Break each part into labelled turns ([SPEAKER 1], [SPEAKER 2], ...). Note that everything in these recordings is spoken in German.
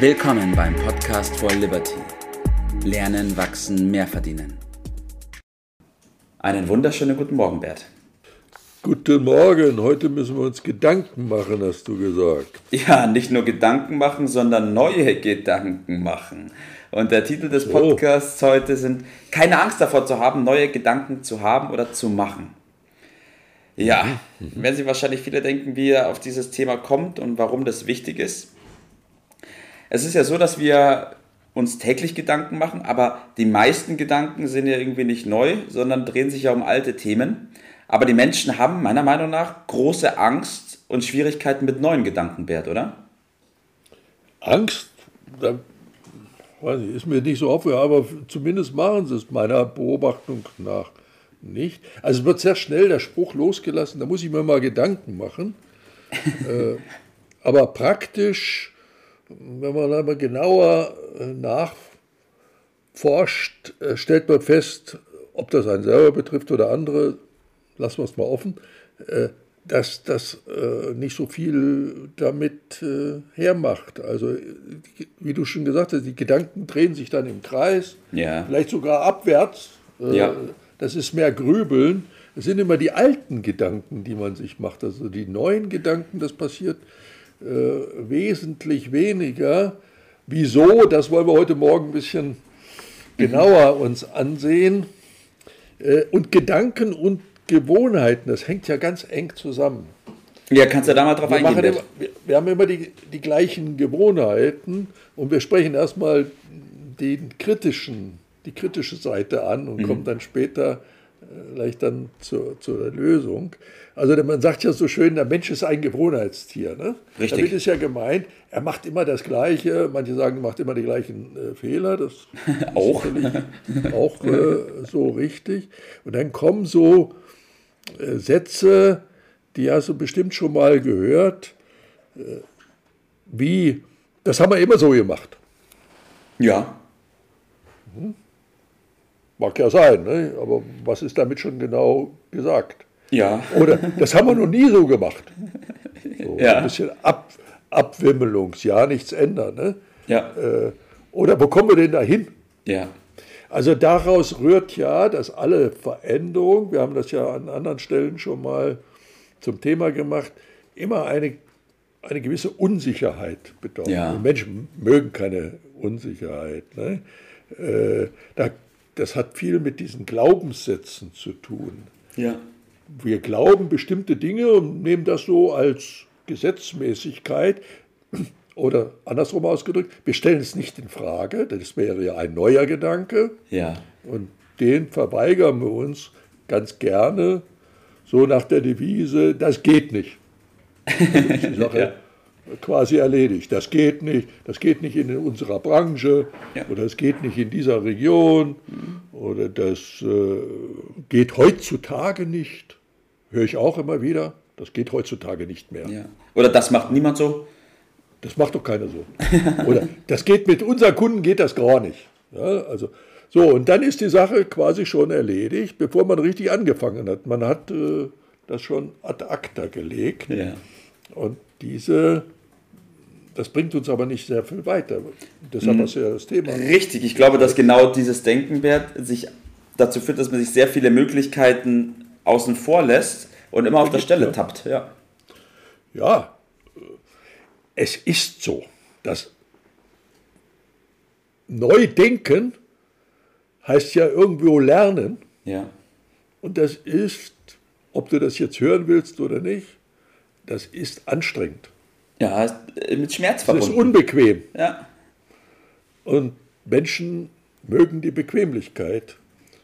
[SPEAKER 1] Willkommen beim Podcast for Liberty. Lernen, wachsen, mehr verdienen. Einen wunderschönen guten Morgen, Bert.
[SPEAKER 2] Guten Morgen, heute müssen wir uns Gedanken machen, hast du gesagt.
[SPEAKER 1] Ja, nicht nur Gedanken machen, sondern neue Gedanken machen. Und der Titel des Podcasts oh. heute sind Keine Angst davor zu haben, neue Gedanken zu haben oder zu machen. Ja, mhm. mhm. werden sich wahrscheinlich viele denken, wie er auf dieses Thema kommt und warum das wichtig ist. Es ist ja so, dass wir uns täglich Gedanken machen, aber die meisten Gedanken sind ja irgendwie nicht neu, sondern drehen sich ja um alte Themen. Aber die Menschen haben meiner Meinung nach große Angst und Schwierigkeiten mit neuen Gedanken, Bert, oder?
[SPEAKER 2] Angst? Da, weiß ich, ist mir nicht so aufgehört, aber zumindest machen sie es meiner Beobachtung nach nicht. Also es wird sehr schnell der Spruch losgelassen, da muss ich mir mal Gedanken machen. äh, aber praktisch wenn man aber genauer äh, nachforscht, äh, stellt man fest, ob das einen selber betrifft oder andere, lassen wir es mal offen, äh, dass das nicht so viel damit hermacht. Also, wie du schon gesagt hast, die Gedanken drehen sich dann im Kreis, ja. vielleicht sogar abwärts. Ja. Das ist mehr Grübeln. Es sind immer die alten Gedanken, die man sich macht. Also die neuen Gedanken, das passiert äh, wesentlich weniger. Wieso? Das wollen wir heute Morgen ein bisschen genauer uns ansehen. Äh, und Gedanken und Gewohnheiten, das hängt ja ganz eng zusammen.
[SPEAKER 1] Ja, kannst du da mal drauf
[SPEAKER 2] wir
[SPEAKER 1] eingehen?
[SPEAKER 2] Immer, wir, wir, haben immer die, die gleichen Gewohnheiten und wir sprechen erstmal den kritischen, die kritische Seite an und mhm. kommen dann später vielleicht dann zur, zur Lösung. Also man sagt ja so schön, der Mensch ist ein Gewohnheitstier. Ne? Richtig. Damit ist ja gemeint, er macht immer das Gleiche. Manche sagen, er macht immer die gleichen äh, Fehler. Das
[SPEAKER 1] auch,
[SPEAKER 2] auch äh, so richtig. Und dann kommen so äh, Sätze, die hast du bestimmt schon mal gehört, äh, wie, das haben wir immer so gemacht.
[SPEAKER 1] Ja.
[SPEAKER 2] Mhm. Mag ja sein, ne? aber was ist damit schon genau gesagt?
[SPEAKER 1] Ja.
[SPEAKER 2] Oder das haben wir noch nie so gemacht. So, ja. Ein bisschen Ab, Abwimmelungs, ja, nichts ändern. Ne?
[SPEAKER 1] Ja.
[SPEAKER 2] Äh, oder wo kommen wir denn da hin?
[SPEAKER 1] Ja.
[SPEAKER 2] Also daraus rührt ja, dass alle Veränderungen, wir haben das ja an anderen Stellen schon mal zum Thema gemacht, immer eine, eine gewisse Unsicherheit bedeuten. Ja. Menschen mögen keine Unsicherheit. Ne? Äh, da das hat viel mit diesen Glaubenssätzen zu tun.
[SPEAKER 1] Ja.
[SPEAKER 2] Wir glauben bestimmte Dinge und nehmen das so als Gesetzmäßigkeit oder andersrum ausgedrückt, wir stellen es nicht in Frage, das wäre ja ein neuer Gedanke.
[SPEAKER 1] Ja.
[SPEAKER 2] Und den verweigern wir uns ganz gerne, so nach der Devise, das geht nicht. die Sache, ja quasi erledigt. Das geht nicht, das geht nicht in unserer Branche ja. oder es geht nicht in dieser Region oder das äh, geht heutzutage nicht. Höre ich auch immer wieder. Das geht heutzutage nicht mehr.
[SPEAKER 1] Ja. Oder das macht niemand so?
[SPEAKER 2] Das macht doch keiner so. oder das geht mit unseren Kunden geht das gar nicht. Ja, also so und dann ist die Sache quasi schon erledigt, bevor man richtig angefangen hat. Man hat äh, das schon ad acta gelegt. Und diese das bringt uns aber nicht sehr viel weiter. Deshalb mhm. ist ja das Thema.
[SPEAKER 1] Richtig, ich glaube, dass genau dieses Denken, sich dazu führt, dass man sich sehr viele Möglichkeiten außen vor lässt und immer auf der Stelle ja. tappt. Ja.
[SPEAKER 2] ja, es ist so, dass Neudenken heißt ja irgendwo lernen.
[SPEAKER 1] Ja.
[SPEAKER 2] Und das ist, ob du das jetzt hören willst oder nicht, das ist anstrengend.
[SPEAKER 1] Ja, mit Schmerz verbunden.
[SPEAKER 2] Das ist unbequem.
[SPEAKER 1] Ja.
[SPEAKER 2] Und Menschen mögen die Bequemlichkeit.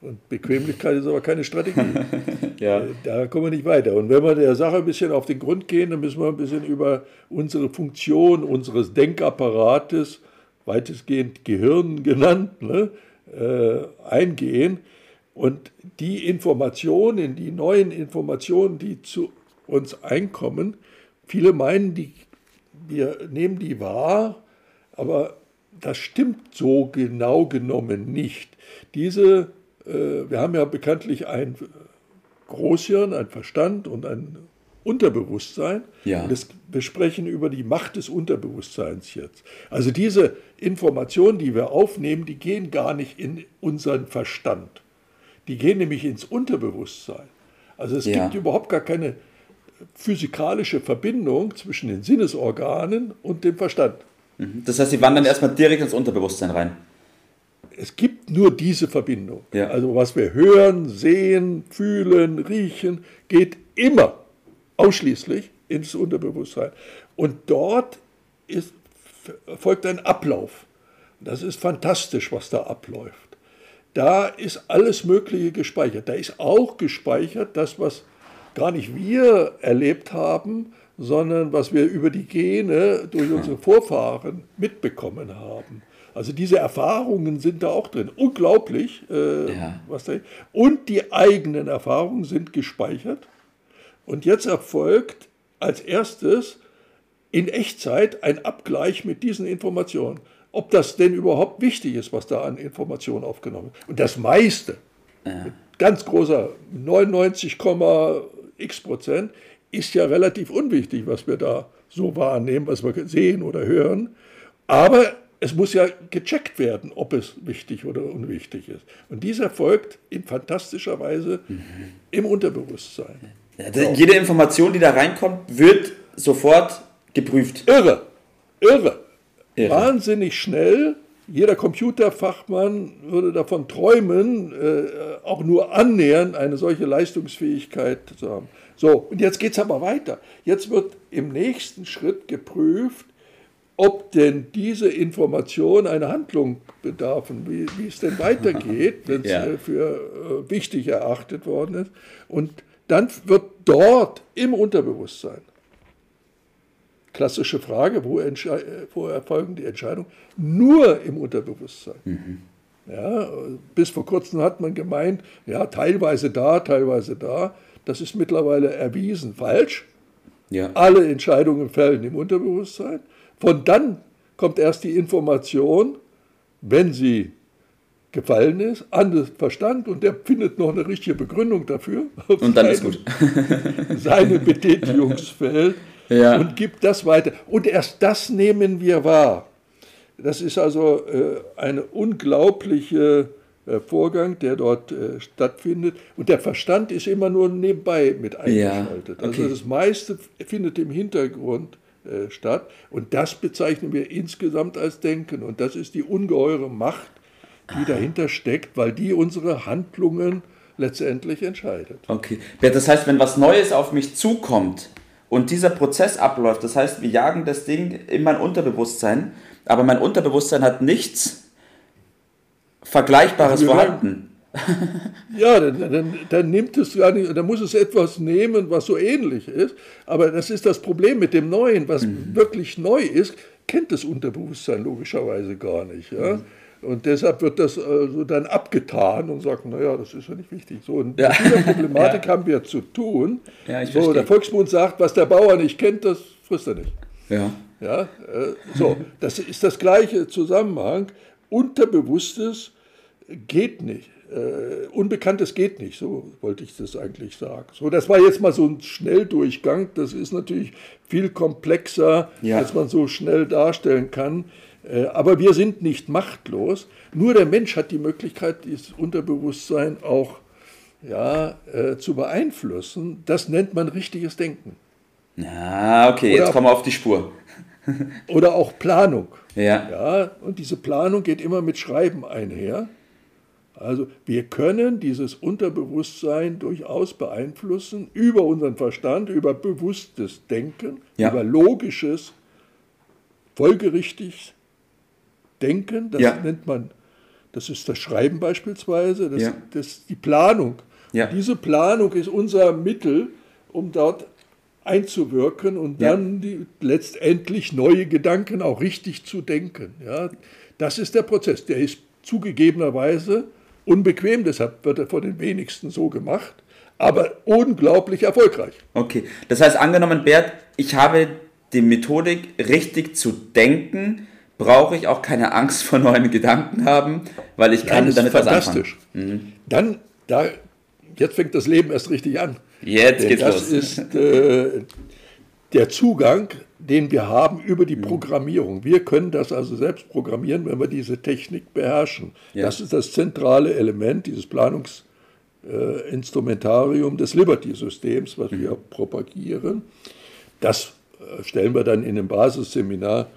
[SPEAKER 2] Und Bequemlichkeit ist aber keine Strategie.
[SPEAKER 1] ja. Äh,
[SPEAKER 2] da kommen wir nicht weiter. Und wenn wir der Sache ein bisschen auf den Grund gehen, dann müssen wir ein bisschen über unsere Funktion unseres Denkapparates, weitestgehend Gehirn genannt, ne, äh, eingehen. Und die Informationen, die neuen Informationen, die zu uns einkommen, viele meinen, die wir nehmen die wahr, aber das stimmt so genau genommen nicht. Diese, äh, wir haben ja bekanntlich ein Großhirn, ein Verstand und ein Unterbewusstsein.
[SPEAKER 1] Ja.
[SPEAKER 2] Das, wir sprechen über die Macht des Unterbewusstseins jetzt. Also diese Informationen, die wir aufnehmen, die gehen gar nicht in unseren Verstand. Die gehen nämlich ins Unterbewusstsein. Also es
[SPEAKER 1] Ja.
[SPEAKER 2] gibt überhaupt gar keine physikalische Verbindung zwischen den Sinnesorganen und dem Verstand.
[SPEAKER 1] Das heißt, sie wandern erstmal direkt ins Unterbewusstsein rein.
[SPEAKER 2] Es gibt nur diese Verbindung.
[SPEAKER 1] Ja.
[SPEAKER 2] Also was wir hören, sehen, fühlen, riechen, geht immer ausschließlich ins Unterbewusstsein. Und dort ist, folgt ein Ablauf. Das ist fantastisch, was da abläuft. Da ist alles Mögliche gespeichert. Da ist auch gespeichert das, was gar nicht wir erlebt haben, sondern was wir über die Gene durch unsere Vorfahren mitbekommen haben. Also diese Erfahrungen sind da auch drin. Unglaublich, äh,
[SPEAKER 1] Ja.
[SPEAKER 2] was da Und die eigenen Erfahrungen sind gespeichert. Und jetzt erfolgt als erstes in Echtzeit ein Abgleich mit diesen Informationen. Ob das denn überhaupt wichtig ist, was da an Informationen aufgenommen wird. Und das meiste, mit ganz großer 99,x Prozent, ist ja relativ unwichtig, was wir da so wahrnehmen, was wir sehen oder hören. Aber es muss ja gecheckt werden, ob es wichtig oder unwichtig ist. Und dies erfolgt in fantastischer Weise im Unterbewusstsein.
[SPEAKER 1] Ja, da- Jede Information, die da reinkommt, wird sofort geprüft.
[SPEAKER 2] Irre, irre,
[SPEAKER 1] Irre.
[SPEAKER 2] wahnsinnig schnell. Jeder Computerfachmann würde davon träumen, äh, auch nur annähernd eine solche Leistungsfähigkeit zu haben. So, und jetzt geht es aber weiter. Jetzt wird im nächsten Schritt geprüft, ob denn diese Information eine Handlung bedarf und wie, wie es denn weitergeht, wenn es
[SPEAKER 1] Ja.
[SPEAKER 2] äh, für äh, wichtig erachtet worden ist. Und dann wird dort im Unterbewusstsein klassische Frage, wo, wo erfolgen die Entscheidungen? Nur im Unterbewusstsein. Ja, bis vor kurzem hat man gemeint, ja, teilweise da, teilweise da. Das ist mittlerweile erwiesen falsch.
[SPEAKER 1] Ja.
[SPEAKER 2] Alle Entscheidungen fällen im Unterbewusstsein. Von dann kommt erst die Information, wenn sie gefallen ist, an den Verstand und der findet noch eine richtige Begründung dafür.
[SPEAKER 1] Und dann ist
[SPEAKER 2] seinem-
[SPEAKER 1] gut.
[SPEAKER 2] seinem Betätigungsfeld
[SPEAKER 1] Ja.
[SPEAKER 2] und gibt das weiter. Und erst das nehmen wir wahr. Das ist also äh, ein unglaublicher äh, Vorgang, der dort äh, stattfindet. Und der Verstand ist immer nur nebenbei mit eingeschaltet.
[SPEAKER 1] okay.
[SPEAKER 2] Also das meiste findet im Hintergrund äh, statt. Und das bezeichnen wir insgesamt als Denken. Und das ist die ungeheure Macht, die dahinter steckt, weil die unsere Handlungen letztendlich entscheidet.
[SPEAKER 1] Okay. Das heißt, wenn was Neues auf mich zukommt und dieser Prozess abläuft, das heißt, wir jagen das Ding in mein Unterbewusstsein, aber mein Unterbewusstsein hat nichts Vergleichbares vorhanden.
[SPEAKER 2] Ja, dann, dann, dann nimmt es gar nicht, dann muss es etwas nehmen, was so ähnlich ist. Aber das ist das Problem mit dem Neuen, was wirklich neu ist, kennt das Unterbewusstsein logischerweise gar nicht. Ja? Und deshalb wird das äh, so dann abgetan und sagt, naja, das ist ja nicht wichtig. So, und
[SPEAKER 1] Ja.
[SPEAKER 2] mit dieser Problematik haben wir zu tun.
[SPEAKER 1] Ja, ich
[SPEAKER 2] so,
[SPEAKER 1] verstehe.
[SPEAKER 2] der Volksmund sagt, was der Bauer nicht kennt, das frisst er nicht.
[SPEAKER 1] Ja.
[SPEAKER 2] Ja, äh, so, das ist das gleiche Zusammenhang. Unterbewusstes geht nicht. Äh, Unbekanntes geht nicht, so wollte ich das eigentlich sagen. So, das war jetzt mal so ein Schnelldurchgang. Das ist natürlich viel komplexer,
[SPEAKER 1] Ja.
[SPEAKER 2] als man so schnell darstellen kann. Äh, aber wir sind nicht machtlos. Nur der Mensch hat die Möglichkeit, dieses Unterbewusstsein auch ja, äh, zu beeinflussen. Das nennt man richtiges Denken.
[SPEAKER 1] Ah, okay, jetzt
[SPEAKER 2] Oder-
[SPEAKER 1] kommen wir auf die Spur.
[SPEAKER 2] Oder auch Planung.
[SPEAKER 1] Ja.
[SPEAKER 2] Ja, und diese Planung geht immer mit Schreiben einher. Also wir können dieses Unterbewusstsein durchaus beeinflussen über unseren Verstand, über bewusstes Denken,
[SPEAKER 1] Ja.
[SPEAKER 2] über logisches, folgerichtig Denken. Das
[SPEAKER 1] Ja.
[SPEAKER 2] nennt man, das ist das Schreiben beispielsweise, das,
[SPEAKER 1] Ja.
[SPEAKER 2] das ist die Planung.
[SPEAKER 1] Ja.
[SPEAKER 2] Diese Planung ist unser Mittel, um dort einzuwirken und dann die, letztendlich neue Gedanken auch richtig zu denken. Ja, das ist der Prozess. Der ist zugegebenerweise unbequem, deshalb wird er von den wenigsten so gemacht, aber unglaublich erfolgreich.
[SPEAKER 1] Okay. Das heißt, angenommen, Bert, ich habe die Methodik, richtig zu denken, brauche ich auch keine Angst vor neuen Gedanken haben, weil ich kann
[SPEAKER 2] Nein, das
[SPEAKER 1] damit was anfangen.
[SPEAKER 2] fantastisch. Dann, da, jetzt fängt das Leben erst richtig an.
[SPEAKER 1] Jetzt
[SPEAKER 2] Denn
[SPEAKER 1] geht's
[SPEAKER 2] das
[SPEAKER 1] los.
[SPEAKER 2] ist äh, der Zugang, den wir haben über
[SPEAKER 1] Mhm.
[SPEAKER 2] die Programmierung. Wir können das also selbst programmieren, wenn wir diese Technik beherrschen.
[SPEAKER 1] Ja.
[SPEAKER 2] Das ist das zentrale Element dieses Planungsinstrumentarium des Liberty-Systems, was wir propagieren. Das äh, stellen wir dann in dem Basisseminar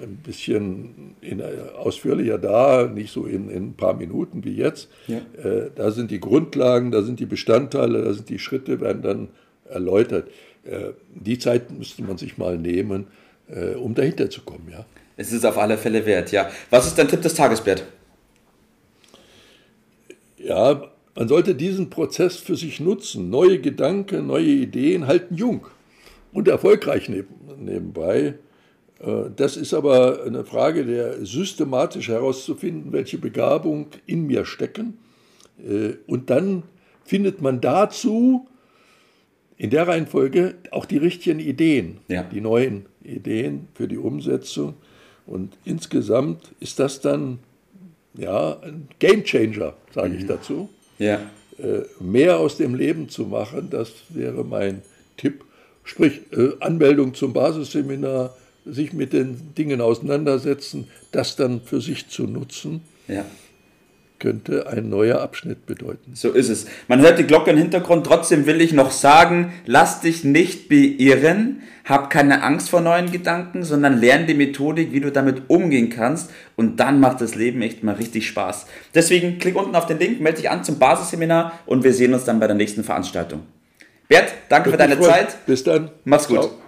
[SPEAKER 2] ein bisschen in, äh, ausführlicher dar, nicht so in, in ein paar Minuten wie jetzt.
[SPEAKER 1] Ja.
[SPEAKER 2] Äh, da sind die Grundlagen, da sind die Bestandteile, da sind die Schritte, werden dann erläutert. Äh, die Zeit müsste man sich mal nehmen, äh, um dahinter zu kommen. Ja.
[SPEAKER 1] Es ist auf alle Fälle wert, ja. Was ist dein Tipp des Tages, Bert?
[SPEAKER 2] ja, man sollte diesen Prozess für sich nutzen. Neue Gedanken, neue Ideen halten jung und erfolgreich neben, nebenbei. Äh, Das ist aber eine Frage der systematisch herauszufinden, welche Begabung in mir stecken. Äh, Und dann findet man dazu in der Reihenfolge auch die richtigen Ideen,
[SPEAKER 1] Ja.
[SPEAKER 2] die neuen Ideen für die Umsetzung. Und insgesamt ist das dann ja ein Gamechanger, sage ich dazu.
[SPEAKER 1] Ja.
[SPEAKER 2] Äh, Mehr aus dem Leben zu machen, das wäre mein Tipp. Sprich, Anmeldung zum Basisseminar, sich mit den Dingen auseinandersetzen, das dann für sich zu nutzen,
[SPEAKER 1] Ja.
[SPEAKER 2] könnte ein neuer Abschnitt bedeuten.
[SPEAKER 1] So ist es. Man hört die Glocke im Hintergrund. Trotzdem will ich noch sagen, lass dich nicht beirren. Hab keine Angst vor neuen Gedanken, sondern lern die Methodik, wie du damit umgehen kannst. Und dann macht das Leben echt mal richtig Spaß. Deswegen klick unten auf den Link, melde dich an zum Basisseminar und wir sehen uns dann bei der nächsten Veranstaltung. Bert, danke für
[SPEAKER 2] Würde
[SPEAKER 1] deine. Zeit.
[SPEAKER 2] Bis dann.
[SPEAKER 1] Mach's gut.
[SPEAKER 2] Ciao.